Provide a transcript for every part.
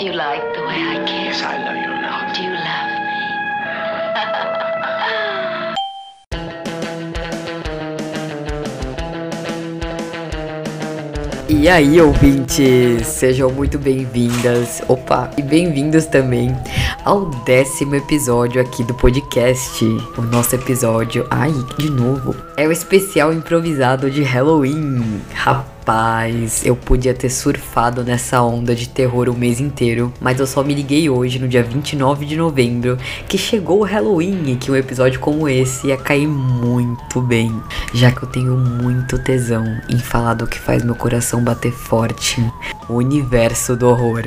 You like the way I kiss? Yes, I love you now. Do you love me? E aí, ouvintes, sejam muito bem-vindas, opa, e bem-vindos também ao décimo episódio aqui do podcast. O nosso episódio, ai, de novo, é o especial improvisado de Halloween. Rapaz, eu podia ter surfado nessa onda de terror o mês inteiro, mas eu só me liguei hoje, no dia 29 de novembro, que chegou o Halloween e que um episódio como esse ia cair muito bem, já que eu tenho muito tesão em falar do que faz meu coração bater forte, o universo do horror.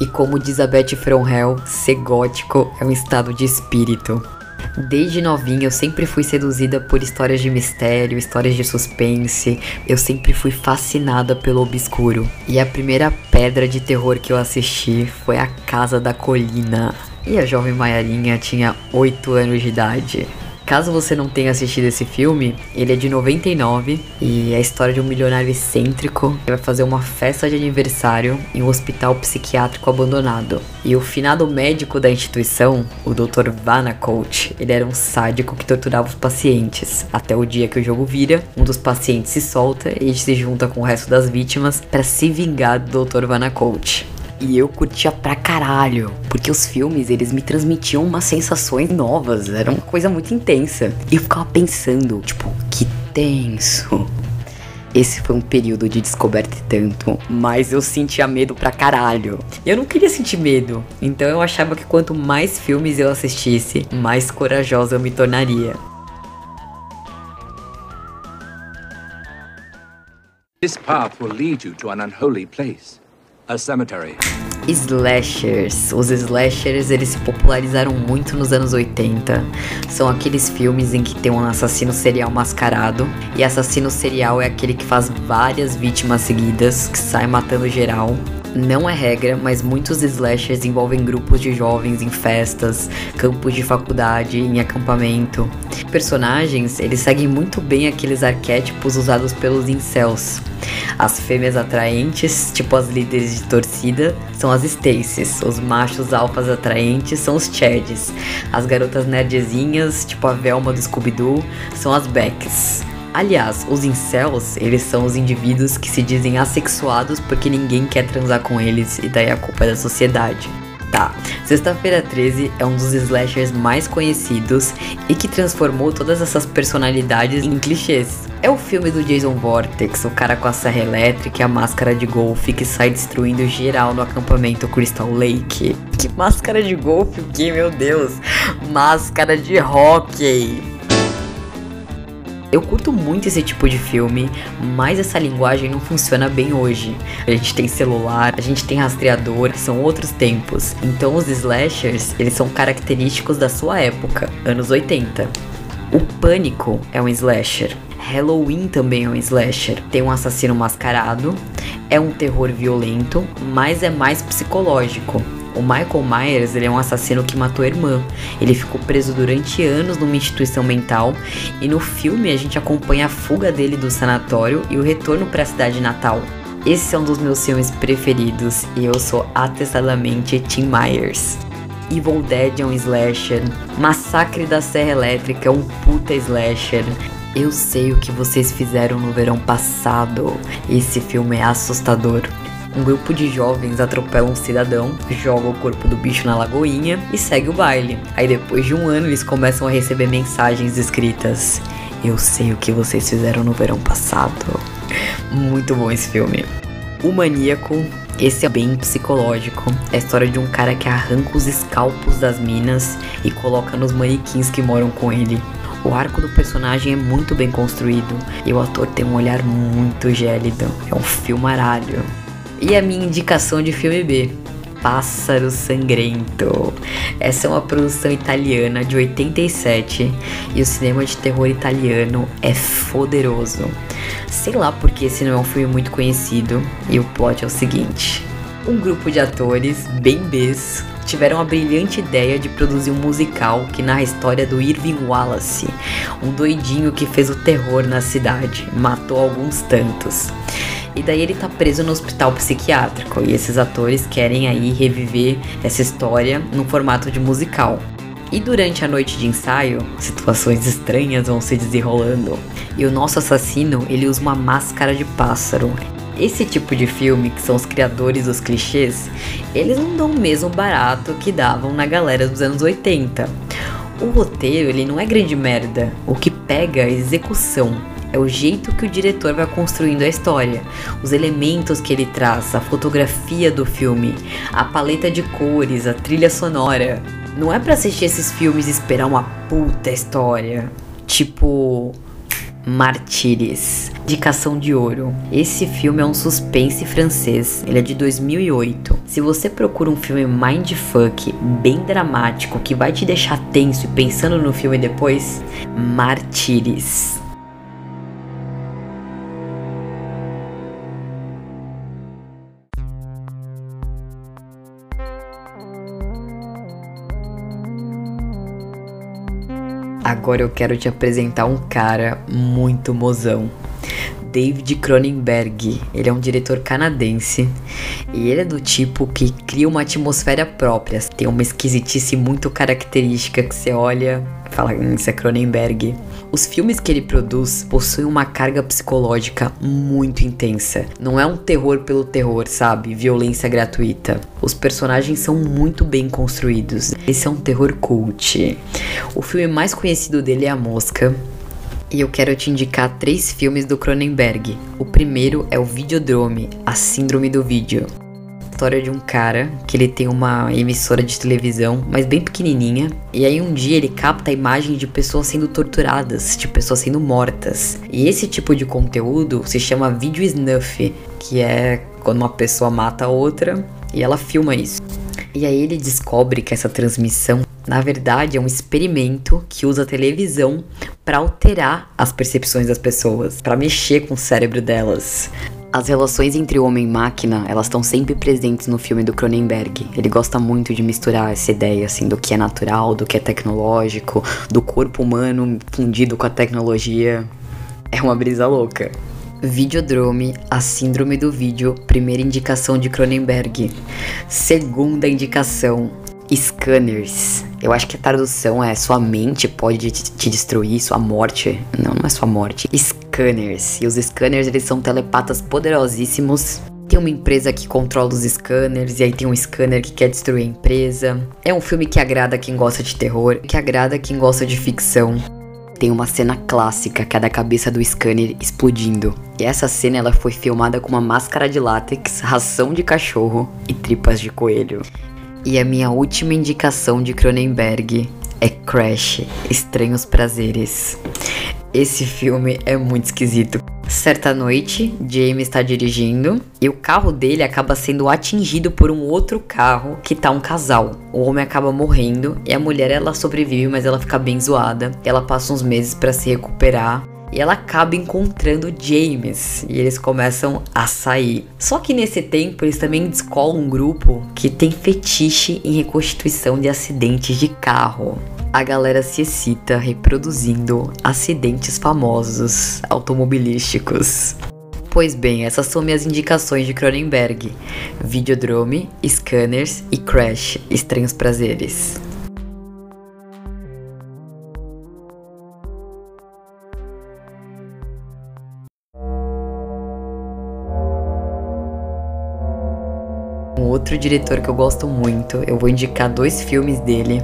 E como diz a From Hell, ser gótico é um estado de espírito. Desde novinha eu sempre fui seduzida por histórias de mistério, histórias de suspense. Eu sempre fui fascinada pelo obscuro. E a primeira pedra de terror que eu assisti foi A Casa da Colina. E a jovem Maiarinha tinha 8 anos de idade. Caso você não tenha assistido esse filme, ele é de 99 e é a história de um milionário excêntrico que vai fazer uma festa de aniversário em um hospital psiquiátrico abandonado. E o finado médico da instituição, o Dr. Vanacoat, ele era um sádico que torturava os pacientes. Até o dia que o jogo vira, um dos pacientes se solta e se junta com o resto das vítimas para se vingar do Dr. Vanacoat. E eu curtia pra caralho, porque os filmes eles me transmitiam umas sensações novas, era uma coisa muito intensa. E eu ficava pensando, tipo, que tenso. Esse foi um período de descoberta e tanto, mas eu sentia medo pra caralho. Eu não queria sentir medo, então eu achava que quanto mais filmes eu assistisse, mais corajosa eu me tornaria. This path will lead you to an unholy place, a cemetery. Slashers. Os slashers eles se popularizaram muito nos anos 80. São aqueles filmes em que tem um assassino serial mascarado. E assassino serial é aquele que faz várias vítimas seguidas, que sai matando geral. Não é regra, mas muitos slashers envolvem grupos de jovens em festas, campos de faculdade, em acampamento. Personagens, eles seguem muito bem aqueles arquétipos usados pelos incels. As fêmeas atraentes, tipo as líderes de torcida, são as Stacies. Os machos alfas atraentes são os Chads. As garotas nerdzinhas, tipo a Velma do Scooby-Doo, são as Becks. Aliás, os incels, eles são os indivíduos que se dizem assexuados porque ninguém quer transar com eles e daí a culpa é da sociedade. Tá, Sexta-feira 13 é um dos slashers mais conhecidos e que transformou todas essas personalidades em clichês. É o filme do Jason Vortex, o cara com a serra elétrica e a máscara de golfe que sai destruindo geral no acampamento Crystal Lake. Que máscara de golfe o que, meu Deus? Máscara de hockey. Eu curto muito esse tipo de filme, mas essa linguagem não funciona bem hoje. A gente tem celular, a gente tem rastreador, são outros tempos. Então os slashers, eles são característicos da sua época, anos 80. O Pânico é um slasher. Halloween também é um slasher. Tem um assassino mascarado, é um terror violento, mas é mais psicológico. O Michael Myers ele é um assassino que matou a irmã. Ele ficou preso durante anos numa instituição mental e no filme a gente acompanha a fuga dele do sanatório e o retorno para a cidade natal. Esse é um dos meus filmes preferidos e eu sou atestadamente Tim Myers. Evil Dead é um slasher, Massacre da Serra Elétrica é um puta slasher. Eu sei o que vocês fizeram no verão passado. Esse filme é assustador. Um grupo de jovens atropela um cidadão, joga o corpo do bicho na lagoinha e segue o baile. Aí depois de um ano eles começam a receber mensagens escritas. Eu sei o que vocês fizeram no verão passado. Muito bom esse filme. O Maníaco, esse é bem psicológico. É a história de um cara que arranca os escalpos das minas e coloca nos manequins que moram com ele. O arco do personagem é muito bem construído e o ator tem um olhar muito gélido. É um filmaralho. E a minha indicação de filme B, Pássaro Sangrento. Essa é uma produção italiana de 87 e o cinema de terror italiano é poderoso. Sei lá porque esse não é um filme muito conhecido e o plot é o seguinte: um grupo de atores, bem Bs, tiveram a brilhante ideia de produzir um musical que narra a história do Irving Wallace, um doidinho que fez o terror na cidade, matou alguns tantos. E daí ele tá preso no hospital psiquiátrico e esses atores querem aí reviver essa história no formato de musical. E durante a noite de ensaio, situações estranhas vão se desenrolando. E o nosso assassino, ele usa uma máscara de pássaro. Esse tipo de filme, que são os criadores dos clichês, eles não dão o mesmo barato que davam na galera dos anos 80. O roteiro, ele não é grande merda. O que pega é execução. É o jeito que o diretor vai construindo a história, os elementos que ele traz, a fotografia do filme, a paleta de cores, a trilha sonora. Não é para assistir esses filmes e esperar uma puta história. Tipo. Martyrs, Indicação de Ouro. Esse filme é um suspense francês, ele é de 2008. Se você procura um filme mindfuck, bem dramático, que vai te deixar tenso e pensando no filme depois, Martyrs. Agora eu quero te apresentar um cara muito mozão. David Cronenberg. Ele é um diretor canadense e ele é do tipo que cria uma atmosfera própria. Tem uma esquisitice muito característica que você olha e fala, hum, isso é Cronenberg. Os filmes que ele produz possuem uma carga psicológica muito intensa. Não é um terror pelo terror, sabe? Violência gratuita. Os personagens são muito bem construídos. Esse é um terror cult. O filme mais conhecido dele é A Mosca, e eu quero te indicar três filmes do Cronenberg. O primeiro é o Videodrome, a síndrome do vídeo. História de um cara que ele tem uma emissora de televisão, mas bem pequenininha, e aí um dia ele capta a imagem de pessoas sendo torturadas, de pessoas sendo mortas. E esse tipo de conteúdo se chama vídeo snuff, que é quando uma pessoa mata a outra e ela filma isso. E aí ele descobre que essa transmissão, na verdade, é um experimento que usa a televisão para alterar as percepções das pessoas, para mexer com o cérebro delas. As relações entre homem e máquina, elas estão sempre presentes no filme do Cronenberg. Ele gosta muito de misturar essa ideia assim do que é natural, do que é tecnológico, do corpo humano fundido com a tecnologia. É uma brisa louca. Videodrome, a síndrome do vídeo, primeira indicação de Cronenberg. Segunda indicação, Scanners. Eu acho que a tradução é sua mente pode te destruir, sua morte. Não, não é sua morte. Scanners. E os scanners, eles são telepatas poderosíssimos. Tem uma empresa que controla os scanners, e aí tem um scanner que quer destruir a empresa. É um filme que agrada quem gosta de terror, que agrada quem gosta de ficção tem uma cena clássica que é da cabeça do scanner explodindo. E essa cena ela foi filmada com uma máscara de látex, ração de cachorro e tripas de coelho. E a minha última indicação de Cronenberg é Crash, Estranhos Prazeres. Esse filme é muito esquisito. Certa noite, James está dirigindo e o carro dele acaba sendo atingido por um outro carro que tá um casal. O homem acaba morrendo e a mulher ela sobrevive, mas ela fica bem zoada. Ela passa uns meses para se recuperar e ela acaba encontrando James e eles começam a sair. Só que nesse tempo eles também descolam um grupo que tem fetiche em reconstituição de acidentes de carro a galera se excita reproduzindo acidentes famosos automobilísticos. Pois bem, essas são minhas indicações de Cronenberg: Videodrome, Scanners e Crash Estranhos Prazeres. Outro diretor que eu gosto muito. Eu vou indicar dois filmes dele.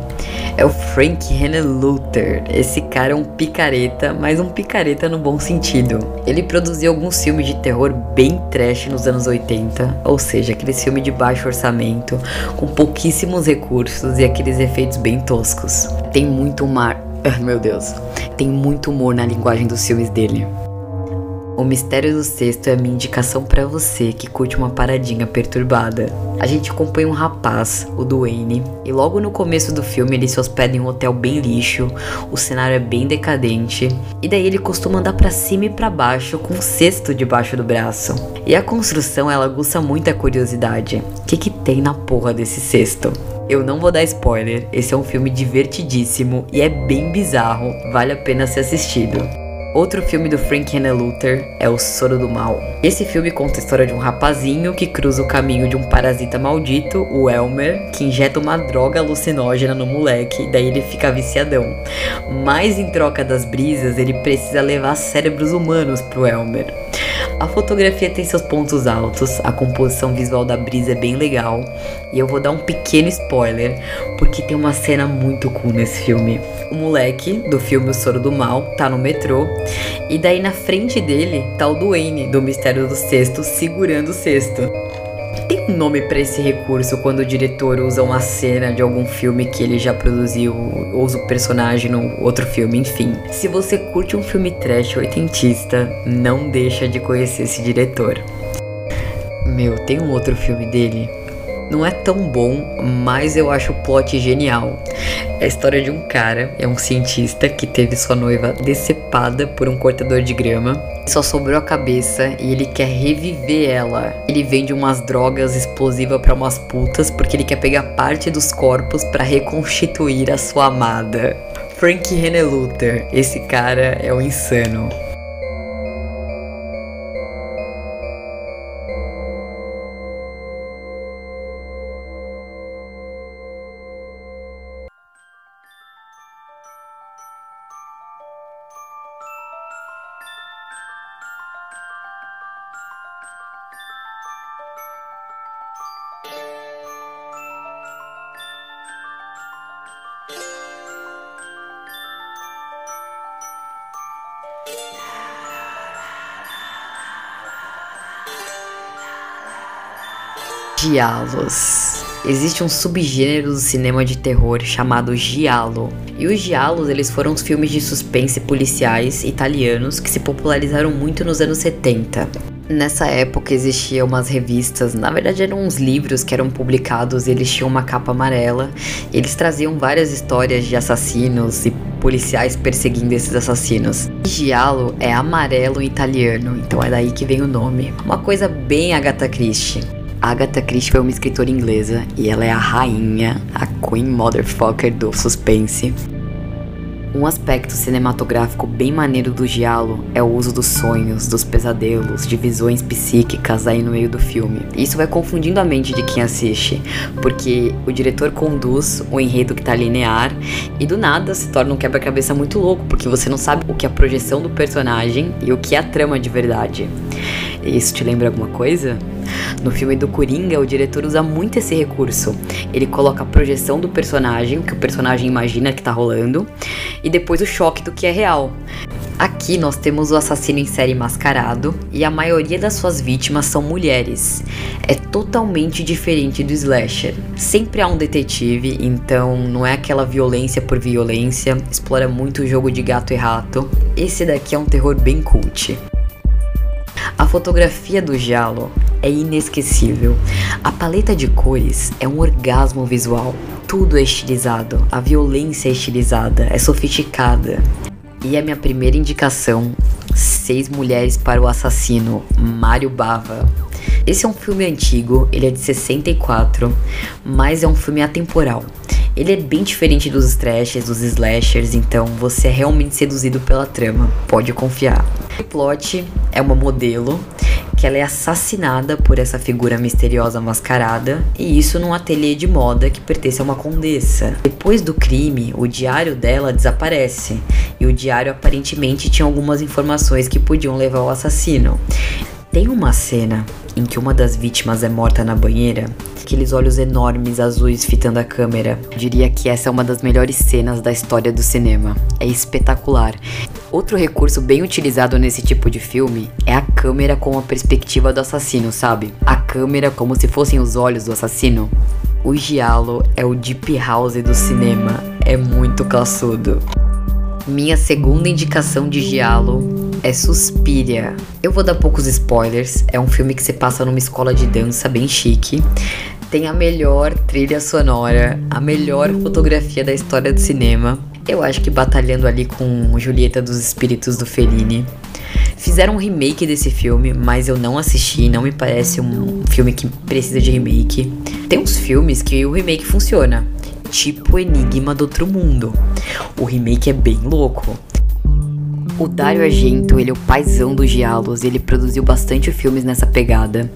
É o Frank Henenlotter. Esse cara é um picareta, mas um picareta no bom sentido. Ele produziu alguns filmes de terror bem trash nos anos 80, ou seja, aqueles filmes de baixo orçamento, com pouquíssimos recursos e aqueles efeitos bem toscos. Tem muito mar, meu Deus, tem muito humor na linguagem dos filmes dele. O Mistério do Sexto é a minha indicação para você que curte uma paradinha perturbada. A gente acompanha um rapaz, o Duane, e logo no começo do filme ele se hospeda em um hotel bem lixo, o cenário é bem decadente, e daí ele costuma andar para cima e para baixo com um cesto debaixo do braço. E a construção ela aguça muita curiosidade. O que que tem na porra desse cesto? Eu não vou dar spoiler, esse é um filme divertidíssimo e é bem bizarro, vale a pena ser assistido. Outro filme do Frank Luther é O Soro do Mal. Esse filme conta a história de um rapazinho que cruza o caminho de um parasita maldito, o Elmer, que injeta uma droga alucinógena no moleque daí ele fica viciadão. Mas em troca das brisas, ele precisa levar cérebros humanos pro Elmer. A fotografia tem seus pontos altos, a composição visual da brisa é bem legal, e eu vou dar um pequeno spoiler, porque tem uma cena muito cool nesse filme. O moleque do filme O Soro do Mal tá no metrô, e daí na frente dele tá o Duane do Mistério do Cesto segurando o cesto. Tem um nome para esse recurso quando o diretor usa uma cena de algum filme que ele já produziu, ou usa o personagem no outro filme, enfim. Se você curte um filme trash oitentista, não deixa de conhecer esse diretor. Meu, tem um outro filme dele não é tão bom, mas eu acho o plot genial. É a história de um cara, é um cientista que teve sua noiva decepada por um cortador de grama. Só sobrou a cabeça e ele quer reviver ela. Ele vende umas drogas explosivas para umas putas porque ele quer pegar parte dos corpos para reconstituir a sua amada. Frank Luther, esse cara é um insano. Giallos. Existe um subgênero do cinema de terror chamado giallo. E os giallos, eles foram os filmes de suspense policiais italianos que se popularizaram muito nos anos 70. Nessa época existiam umas revistas, na verdade eram uns livros que eram publicados, eles tinham uma capa amarela, eles traziam várias histórias de assassinos e policiais perseguindo esses assassinos. Giallo é amarelo em italiano, então é daí que vem o nome. Uma coisa bem Agatha Christie. Agatha Christie foi uma escritora inglesa e ela é a rainha, a Queen Motherfucker do suspense. Um aspecto cinematográfico bem maneiro do Giallo é o uso dos sonhos, dos pesadelos, de visões psíquicas aí no meio do filme. Isso vai confundindo a mente de quem assiste, porque o diretor conduz o enredo que tá linear e do nada se torna um quebra-cabeça muito louco, porque você não sabe o que é a projeção do personagem e o que é a trama de verdade. Isso te lembra alguma coisa? No filme do Coringa, o diretor usa muito esse recurso. Ele coloca a projeção do personagem, que o personagem imagina que tá rolando, e depois o choque do que é real. Aqui nós temos o assassino em série mascarado e a maioria das suas vítimas são mulheres. É totalmente diferente do slasher. Sempre há um detetive, então não é aquela violência por violência, explora muito o jogo de gato e rato. Esse daqui é um terror bem cult. A fotografia do Giallo é inesquecível. A paleta de cores é um orgasmo visual. Tudo é estilizado, a violência é estilizada, é sofisticada. E a minha primeira indicação: Seis Mulheres para o Assassino, Mário Bava. Esse é um filme antigo, ele é de 64, mas é um filme atemporal. Ele é bem diferente dos trashes, dos slashers, então você é realmente seduzido pela trama, pode confiar. O plot é uma modelo que ela é assassinada por essa figura misteriosa mascarada, e isso num ateliê de moda que pertence a uma condessa. Depois do crime, o diário dela desaparece, e o diário aparentemente tinha algumas informações que podiam levar ao assassino. Tem uma cena em que uma das vítimas é morta na banheira aqueles olhos enormes azuis fitando a câmera. Diria que essa é uma das melhores cenas da história do cinema. É espetacular. Outro recurso bem utilizado nesse tipo de filme é a câmera com a perspectiva do assassino, sabe? A câmera como se fossem os olhos do assassino. O Giallo é o Deep House do cinema. É muito classudo. Minha segunda indicação de Giallo é Suspiria. Eu vou dar poucos spoilers. É um filme que se passa numa escola de dança bem chique tem a melhor trilha sonora, a melhor fotografia da história do cinema. Eu acho que batalhando ali com Julieta dos Espíritos do Fellini. Fizeram um remake desse filme, mas eu não assisti, não me parece um filme que precisa de remake. Tem uns filmes que o remake funciona, tipo Enigma do Outro Mundo. O remake é bem louco. O Dario Argento, ele é o paizão dos giallos, ele produziu bastante filmes nessa pegada.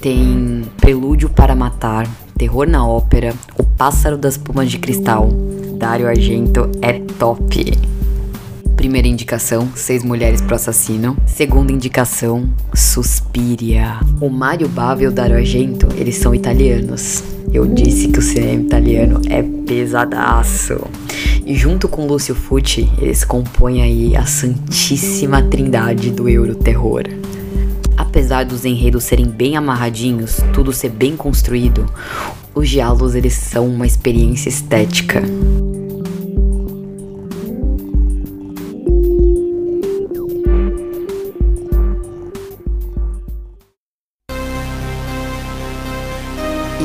Tem Prelúdio para Matar, Terror na Ópera, O Pássaro das Plumas de Cristal. Dario Argento é top. Primeira indicação, Seis Mulheres pro Assassino. Segunda indicação, Suspiria. O Mario Bava e o Dario Argento, eles são italianos. Eu disse que o cinema italiano é pesadaço. E junto com Lúcio Fucci, eles compõem aí a santíssima trindade do Euroterror. Apesar dos enredos serem bem amarradinhos, tudo ser bem construído, os diálogos eles são uma experiência estética.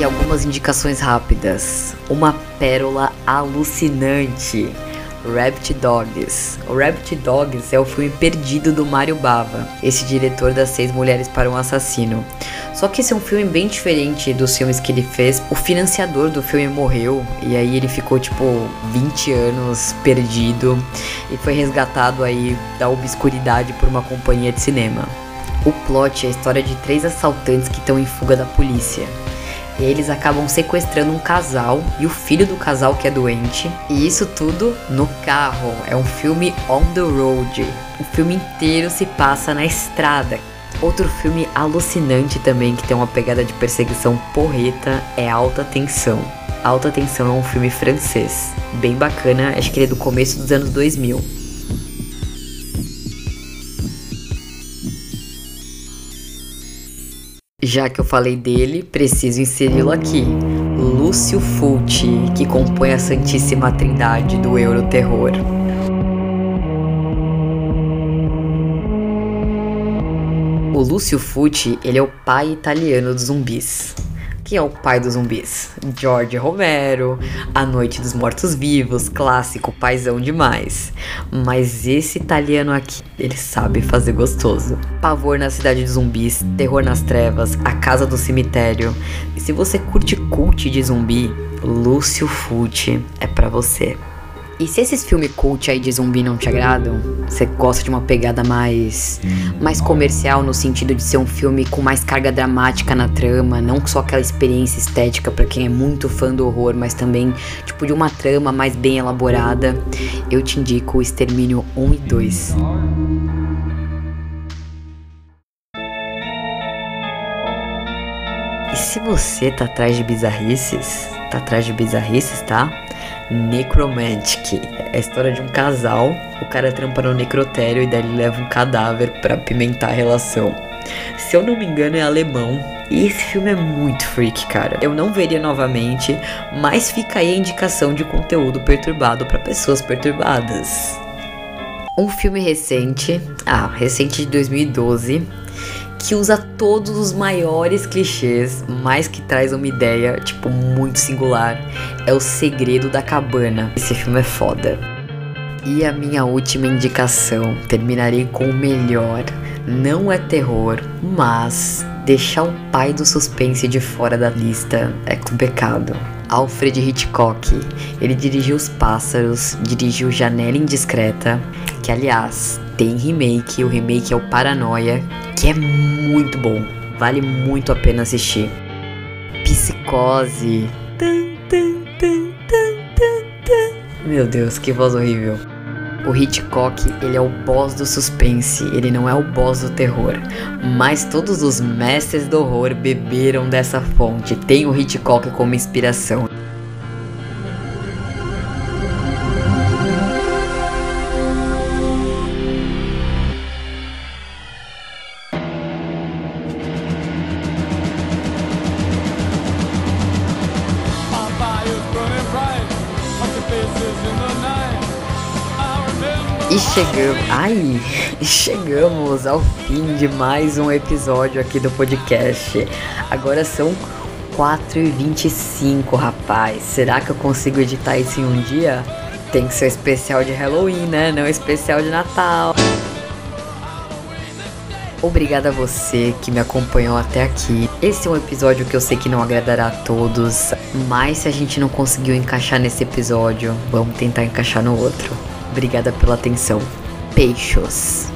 Algumas indicações rápidas. Uma pérola alucinante. Rabbit Dogs. O Rabbit Dogs é o filme perdido do Mario Bava, esse diretor das Seis Mulheres para um Assassino. Só que esse é um filme bem diferente dos filmes que ele fez. O financiador do filme morreu e aí ele ficou tipo 20 anos perdido e foi resgatado aí da obscuridade por uma companhia de cinema. O plot é a história de três assaltantes que estão em fuga da polícia. Eles acabam sequestrando um casal e o filho do casal que é doente. E isso tudo no carro. É um filme on the road. O filme inteiro se passa na estrada. Outro filme alucinante também que tem uma pegada de perseguição porreta é Alta Tensão. Alta Tensão é um filme francês, bem bacana, acho que ele é do começo dos anos 2000. Já que eu falei dele, preciso inseri-lo aqui. Lúcio Fulci, que compõe a Santíssima Trindade do Euroterror. O Lúcio Fulci, ele é o pai italiano dos zumbis. Quem é o pai dos zumbis? George Romero, A Noite dos Mortos Vivos, clássico, paizão demais. Mas esse italiano aqui, ele sabe fazer gostoso. Pavor na Cidade dos Zumbis, Terror nas Trevas, A Casa do Cemitério. E se você curte cult de zumbi, Lúcio Fulci é para você. E se esses filmes cult aí de zumbi não te agradam, você gosta de uma pegada mais mais comercial no sentido de ser um filme com mais carga dramática na trama, não só aquela experiência estética para quem é muito fã do horror, mas também tipo de uma trama mais bem elaborada, eu te indico o Extermínio 1 e 2. Se você tá atrás de bizarrices, tá atrás de bizarrices, tá? Necromantic. É a história de um casal. O cara trampa no necrotério e daí ele leva um cadáver para pimentar a relação. Se eu não me engano, é alemão. E esse filme é muito freak, cara. Eu não veria novamente, mas fica aí a indicação de conteúdo perturbado para pessoas perturbadas. Um filme recente, ah, recente de 2012, que usa todos os maiores clichês, mas que traz uma ideia, tipo, muito singular. É O Segredo da Cabana. Esse filme é foda. E a minha última indicação, terminarei com o melhor. Não é terror, mas deixar o pai do suspense de fora da lista é complicado. Alfred Hitchcock. Ele dirigiu Os Pássaros, dirigiu Janela Indiscreta, que aliás tem remake, o remake é o Paranoia, que é muito bom, vale muito a pena assistir. Psicose. Meu Deus, que voz horrível. O Hitchcock, ele é o boss do suspense, ele não é o boss do terror. Mas todos os mestres do horror beberam dessa fonte, tem o Hitchcock como inspiração. Chegamos, ai, chegamos ao fim de mais um episódio aqui do podcast. Agora são 4h25, rapaz. Será que eu consigo editar isso em um dia? Tem que ser especial de Halloween, né? Não especial de Natal. Obrigada a você que me acompanhou até aqui. Esse é um episódio que eu sei que não agradará a todos, mas se a gente não conseguiu encaixar nesse episódio, vamos tentar encaixar no outro. Obrigada pela atenção. Peixos.